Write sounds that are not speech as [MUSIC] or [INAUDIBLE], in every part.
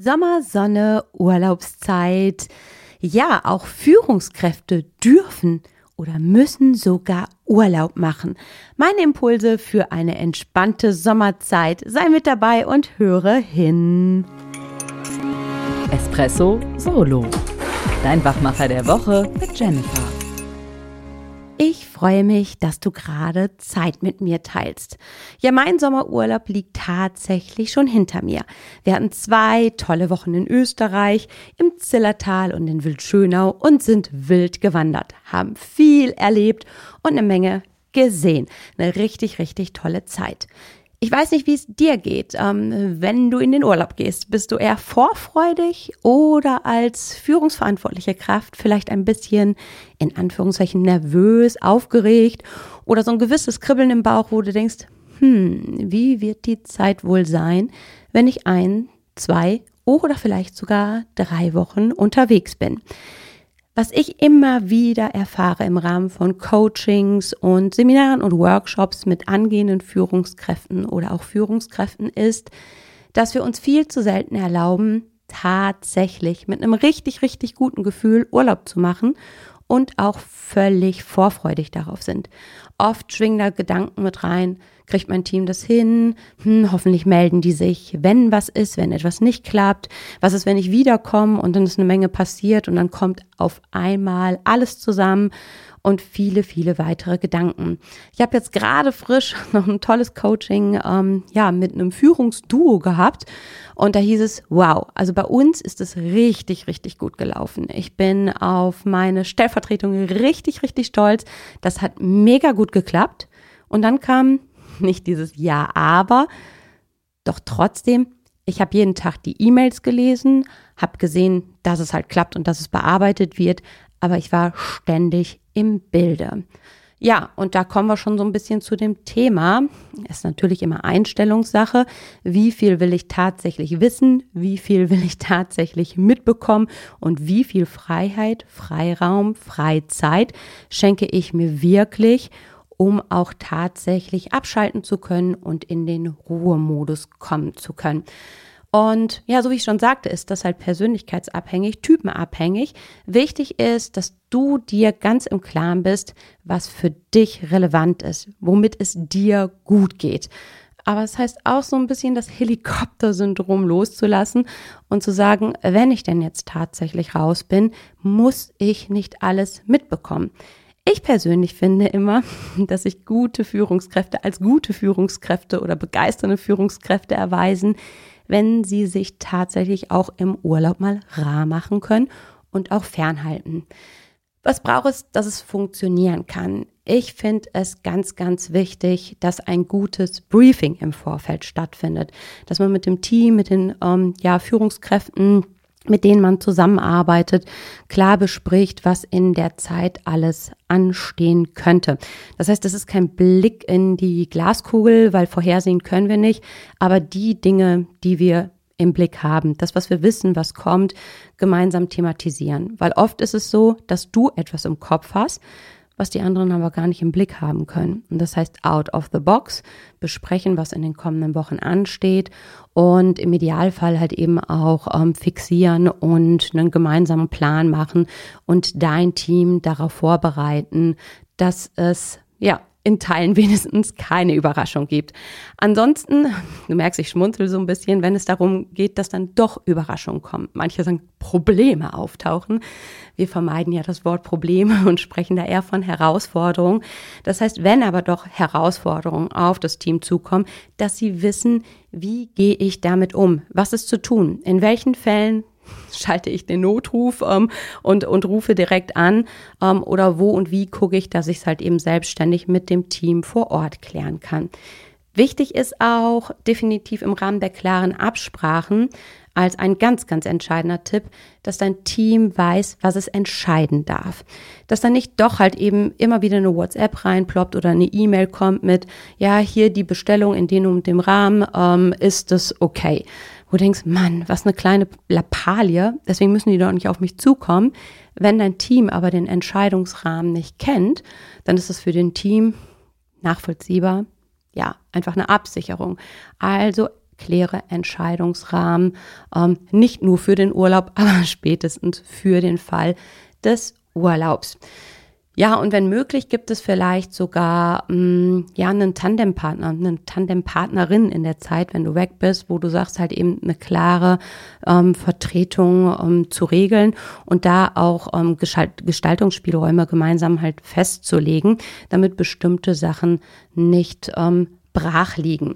Sommer, Sonne, Urlaubszeit. Ja, auch Führungskräfte dürfen oder müssen sogar Urlaub machen. Meine Impulse für eine entspannte Sommerzeit. Sei mit dabei und höre hin. Espresso Solo. Dein Wachmacher der Woche mit Jennifer. Ich freue mich, dass du gerade Zeit mit mir teilst. Ja, mein Sommerurlaub liegt tatsächlich schon hinter mir. Wir hatten zwei tolle Wochen in Österreich, im Zillertal und in Wildschönau und sind wild gewandert, haben viel erlebt und eine Menge gesehen. Eine richtig, richtig tolle Zeit. Ich weiß nicht, wie es dir geht, ähm, wenn du in den Urlaub gehst. Bist du eher vorfreudig oder als führungsverantwortliche Kraft vielleicht ein bisschen in Anführungszeichen nervös, aufgeregt oder so ein gewisses Kribbeln im Bauch, wo du denkst, hm, wie wird die Zeit wohl sein, wenn ich ein, zwei oder vielleicht sogar drei Wochen unterwegs bin? Was ich immer wieder erfahre im Rahmen von Coachings und Seminaren und Workshops mit angehenden Führungskräften oder auch Führungskräften ist, dass wir uns viel zu selten erlauben, tatsächlich mit einem richtig, richtig guten Gefühl Urlaub zu machen und auch völlig vorfreudig darauf sind. Oft schwingen da Gedanken mit rein, kriegt mein Team das hin? Hm, hoffentlich melden die sich, wenn was ist, wenn etwas nicht klappt. Was ist, wenn ich wiederkomme und dann ist eine Menge passiert und dann kommt auf einmal alles zusammen und viele, viele weitere Gedanken. Ich habe jetzt gerade frisch [LAUGHS] noch ein tolles Coaching ähm, ja, mit einem Führungsduo gehabt und da hieß es, wow, also bei uns ist es richtig, richtig gut gelaufen. Ich bin auf meine Stellvertretung richtig, richtig stolz. Das hat mega gut geklappt. Und dann kam [LAUGHS] nicht dieses Ja, aber, doch trotzdem, ich habe jeden Tag die E-Mails gelesen, habe gesehen, dass es halt klappt und dass es bearbeitet wird, aber ich war ständig im Bilde. Ja, und da kommen wir schon so ein bisschen zu dem Thema. Ist natürlich immer Einstellungssache. Wie viel will ich tatsächlich wissen? Wie viel will ich tatsächlich mitbekommen? Und wie viel Freiheit, Freiraum, Freizeit schenke ich mir wirklich? Um auch tatsächlich abschalten zu können und in den Ruhemodus kommen zu können. Und ja, so wie ich schon sagte, ist das halt persönlichkeitsabhängig, typenabhängig. Wichtig ist, dass du dir ganz im Klaren bist, was für dich relevant ist, womit es dir gut geht. Aber es heißt auch so ein bisschen das Helikopter-Syndrom loszulassen und zu sagen, wenn ich denn jetzt tatsächlich raus bin, muss ich nicht alles mitbekommen. Ich persönlich finde immer, [LAUGHS] dass sich gute Führungskräfte als gute Führungskräfte oder begeisternde Führungskräfte erweisen, wenn sie sich tatsächlich auch im Urlaub mal rar machen können und auch fernhalten. Was braucht es, dass es funktionieren kann? Ich finde es ganz, ganz wichtig, dass ein gutes Briefing im Vorfeld stattfindet, dass man mit dem Team, mit den ähm, ja, Führungskräften mit denen man zusammenarbeitet, klar bespricht, was in der Zeit alles anstehen könnte. Das heißt, das ist kein Blick in die Glaskugel, weil vorhersehen können wir nicht, aber die Dinge, die wir im Blick haben, das, was wir wissen, was kommt, gemeinsam thematisieren. Weil oft ist es so, dass du etwas im Kopf hast, was die anderen aber gar nicht im Blick haben können. Und das heißt, out of the box, besprechen, was in den kommenden Wochen ansteht und im Idealfall halt eben auch ähm, fixieren und einen gemeinsamen Plan machen und dein Team darauf vorbereiten, dass es ja in Teilen wenigstens keine Überraschung gibt. Ansonsten, du merkst, ich schmunzel so ein bisschen, wenn es darum geht, dass dann doch Überraschungen kommen. Manche sagen, Probleme auftauchen. Wir vermeiden ja das Wort Probleme [LAUGHS] und sprechen da eher von Herausforderungen. Das heißt, wenn aber doch Herausforderungen auf das Team zukommen, dass sie wissen, wie gehe ich damit um? Was ist zu tun? In welchen Fällen schalte ich den Notruf ähm, und, und rufe direkt an ähm, oder wo und wie gucke ich, dass ich es halt eben selbstständig mit dem Team vor Ort klären kann. Wichtig ist auch definitiv im Rahmen der klaren Absprachen als ein ganz, ganz entscheidender Tipp, dass dein Team weiß, was es entscheiden darf. Dass dann nicht doch halt eben immer wieder eine WhatsApp reinploppt oder eine E-Mail kommt mit, ja, hier die Bestellung in dem und dem Rahmen, ähm, ist es okay wo du denkst, Mann, was eine kleine Lappalie, deswegen müssen die doch nicht auf mich zukommen. Wenn dein Team aber den Entscheidungsrahmen nicht kennt, dann ist es für den Team nachvollziehbar, ja, einfach eine Absicherung. Also kläre Entscheidungsrahmen, ähm, nicht nur für den Urlaub, [LAUGHS] aber spätestens für den Fall des Urlaubs. Ja, und wenn möglich, gibt es vielleicht sogar mh, mm, ja einen Tandempartner, eine Tandempartnerin in der Zeit, wenn du weg bist, wo du sagst halt eben eine klare ähm, Vertretung ähm, zu regeln und da auch ähm, Gestaltungsspielräume gemeinsam halt festzulegen, damit bestimmte Sachen nicht ähm, brach liegen.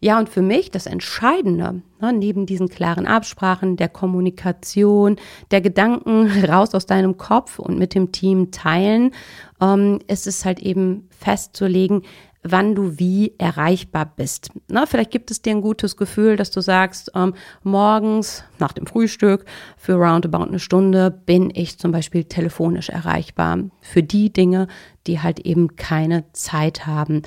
Ja, und für mich das Entscheidende, ne, neben diesen klaren Absprachen, der Kommunikation, der Gedanken [LAUGHS] raus aus deinem Kopf und mit dem Team teilen, ähm, ist es halt eben festzulegen, wann du wie erreichbar bist. Na, vielleicht gibt es dir ein gutes Gefühl, dass du sagst, ähm, morgens nach dem Frühstück für roundabout eine Stunde bin ich zum Beispiel telefonisch erreichbar für die Dinge, die halt eben keine Zeit haben.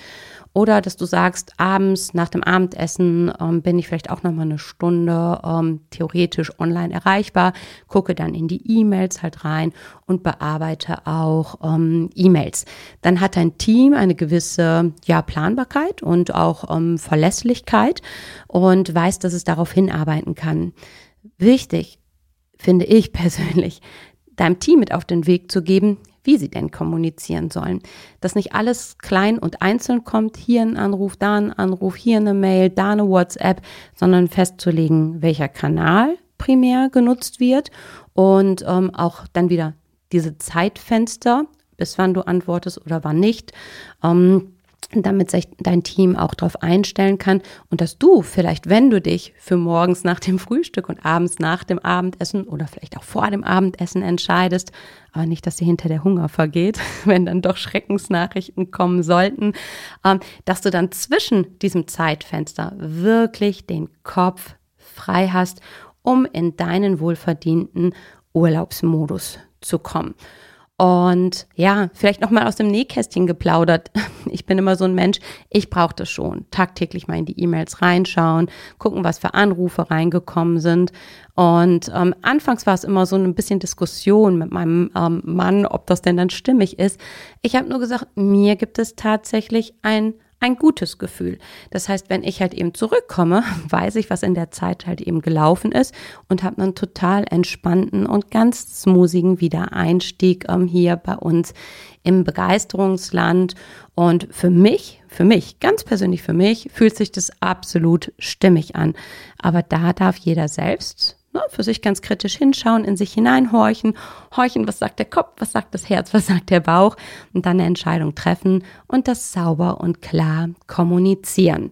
Oder dass du sagst, abends nach dem Abendessen ähm, bin ich vielleicht auch noch mal eine Stunde ähm, theoretisch online erreichbar, gucke dann in die E-Mails halt rein und bearbeite auch ähm, E-Mails. Dann hat dein Team eine gewisse ja, Planbarkeit und auch ähm, Verlässlichkeit und weiß, dass es darauf hinarbeiten kann. Wichtig finde ich [LAUGHS] persönlich, deinem Team mit auf den Weg zu geben, wie sie denn kommunizieren sollen. Dass nicht alles klein und einzeln kommt, hier ein Anruf, da ein Anruf, hier eine Mail, da eine WhatsApp, sondern festzulegen, welcher Kanal primär genutzt wird und ähm, auch dann wieder diese Zeitfenster, bis wann du antwortest oder wann nicht. Ähm, damit sich dein Team auch darauf einstellen kann und dass du vielleicht, wenn du dich für morgens nach dem Frühstück und abends nach dem Abendessen oder vielleicht auch vor dem Abendessen entscheidest, aber nicht, dass dir hinter der Hunger vergeht, [LAUGHS] wenn dann doch Schreckensnachrichten kommen sollten, ähm, dass du dann zwischen diesem Zeitfenster wirklich den Kopf frei hast, um in deinen wohlverdienten Urlaubsmodus zu kommen. Und ja, vielleicht noch mal aus dem Nähkästchen geplaudert. [LAUGHS] Ich bin immer so ein Mensch, ich brauche das schon. Tagtäglich mal in die E-Mails reinschauen, gucken, was für Anrufe reingekommen sind. Und ähm, anfangs war es immer so ein bisschen Diskussion mit meinem ähm, Mann, ob das denn dann stimmig ist. Ich habe nur gesagt, mir gibt es tatsächlich ein ein gutes Gefühl. Das heißt, wenn ich halt eben zurückkomme, [LAUGHS] weiß ich, was in der Zeit halt eben gelaufen ist und habe einen total entspannten und ganz smoothigen Wiedereinstieg ähm, hier bei uns im Begeisterungsland. Und für mich, für mich, ganz persönlich für mich, fühlt sich das absolut stimmig an. Aber da darf jeder selbst ne, für sich ganz kritisch hinschauen, in sich hineinhorchen, horchen, was sagt der Kopf, was sagt das Herz, [LAUGHS] was sagt der Bauch und dann eine Entscheidung treffen und das sauber und klar kommunizieren.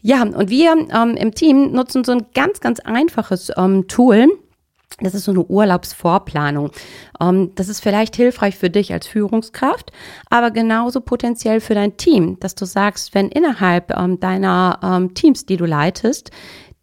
Ja, und wir ähm, im Team nutzen so ein ganz, ganz einfaches ähm, Tool. Das ist so eine Urlaubsvorplanung. Ähm, das ist vielleicht hilfreich für dich als Führungskraft, aber genauso potenziell für dein Team, dass du sagst, wenn innerhalb ähm, deiner ähm, Teams, die du leitest,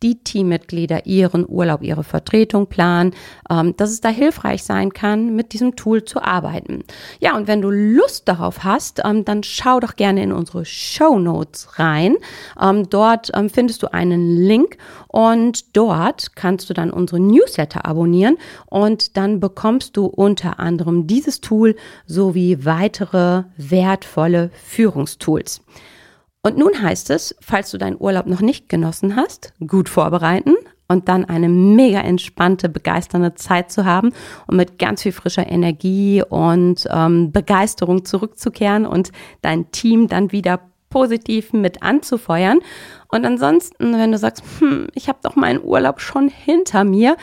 die Teammitglieder ihren Urlaub, ihre Vertretung planen, ähm, dass es da hilfreich sein kann, mit diesem Tool zu arbeiten. Ja, und wenn du Lust darauf hast, ähm, dann schau doch gerne in unsere Show Notes rein. Ähm, dort ähm, findest du einen Link und dort kannst du dann unsere Newsletter abonnieren und dann bekommst du unter anderem dieses Tool sowie weitere wertvolle Führungstools. Und nun heißt es, falls du deinen Urlaub noch nicht genossen hast, gut vorbereiten und dann eine mega entspannte, begeisternde Zeit zu haben und mit ganz viel frischer Energie und ähm, Begeisterung zurückzukehren und dein Team dann wieder positiv mit anzufeuern. Und ansonsten, wenn du sagst, hm, ich habe doch meinen Urlaub schon hinter mir,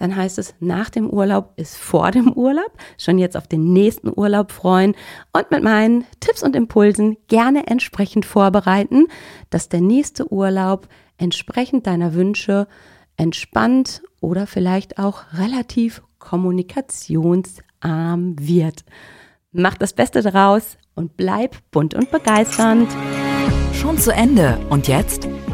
dann heißt es, nach dem Urlaub ist vor dem Urlaub, schon jetzt auf den nächsten Urlaub freuen und mit meinen Tipps und Impulsen gerne entsprechend vorbereiten, dass der nächste Urlaub entsprechend deiner Wünsche entspannt oder vielleicht auch relativ kommunikationsarm wird. Mach das Beste daraus und bleib bunt und begeisternd. Schon zu Ende. Und jetzt?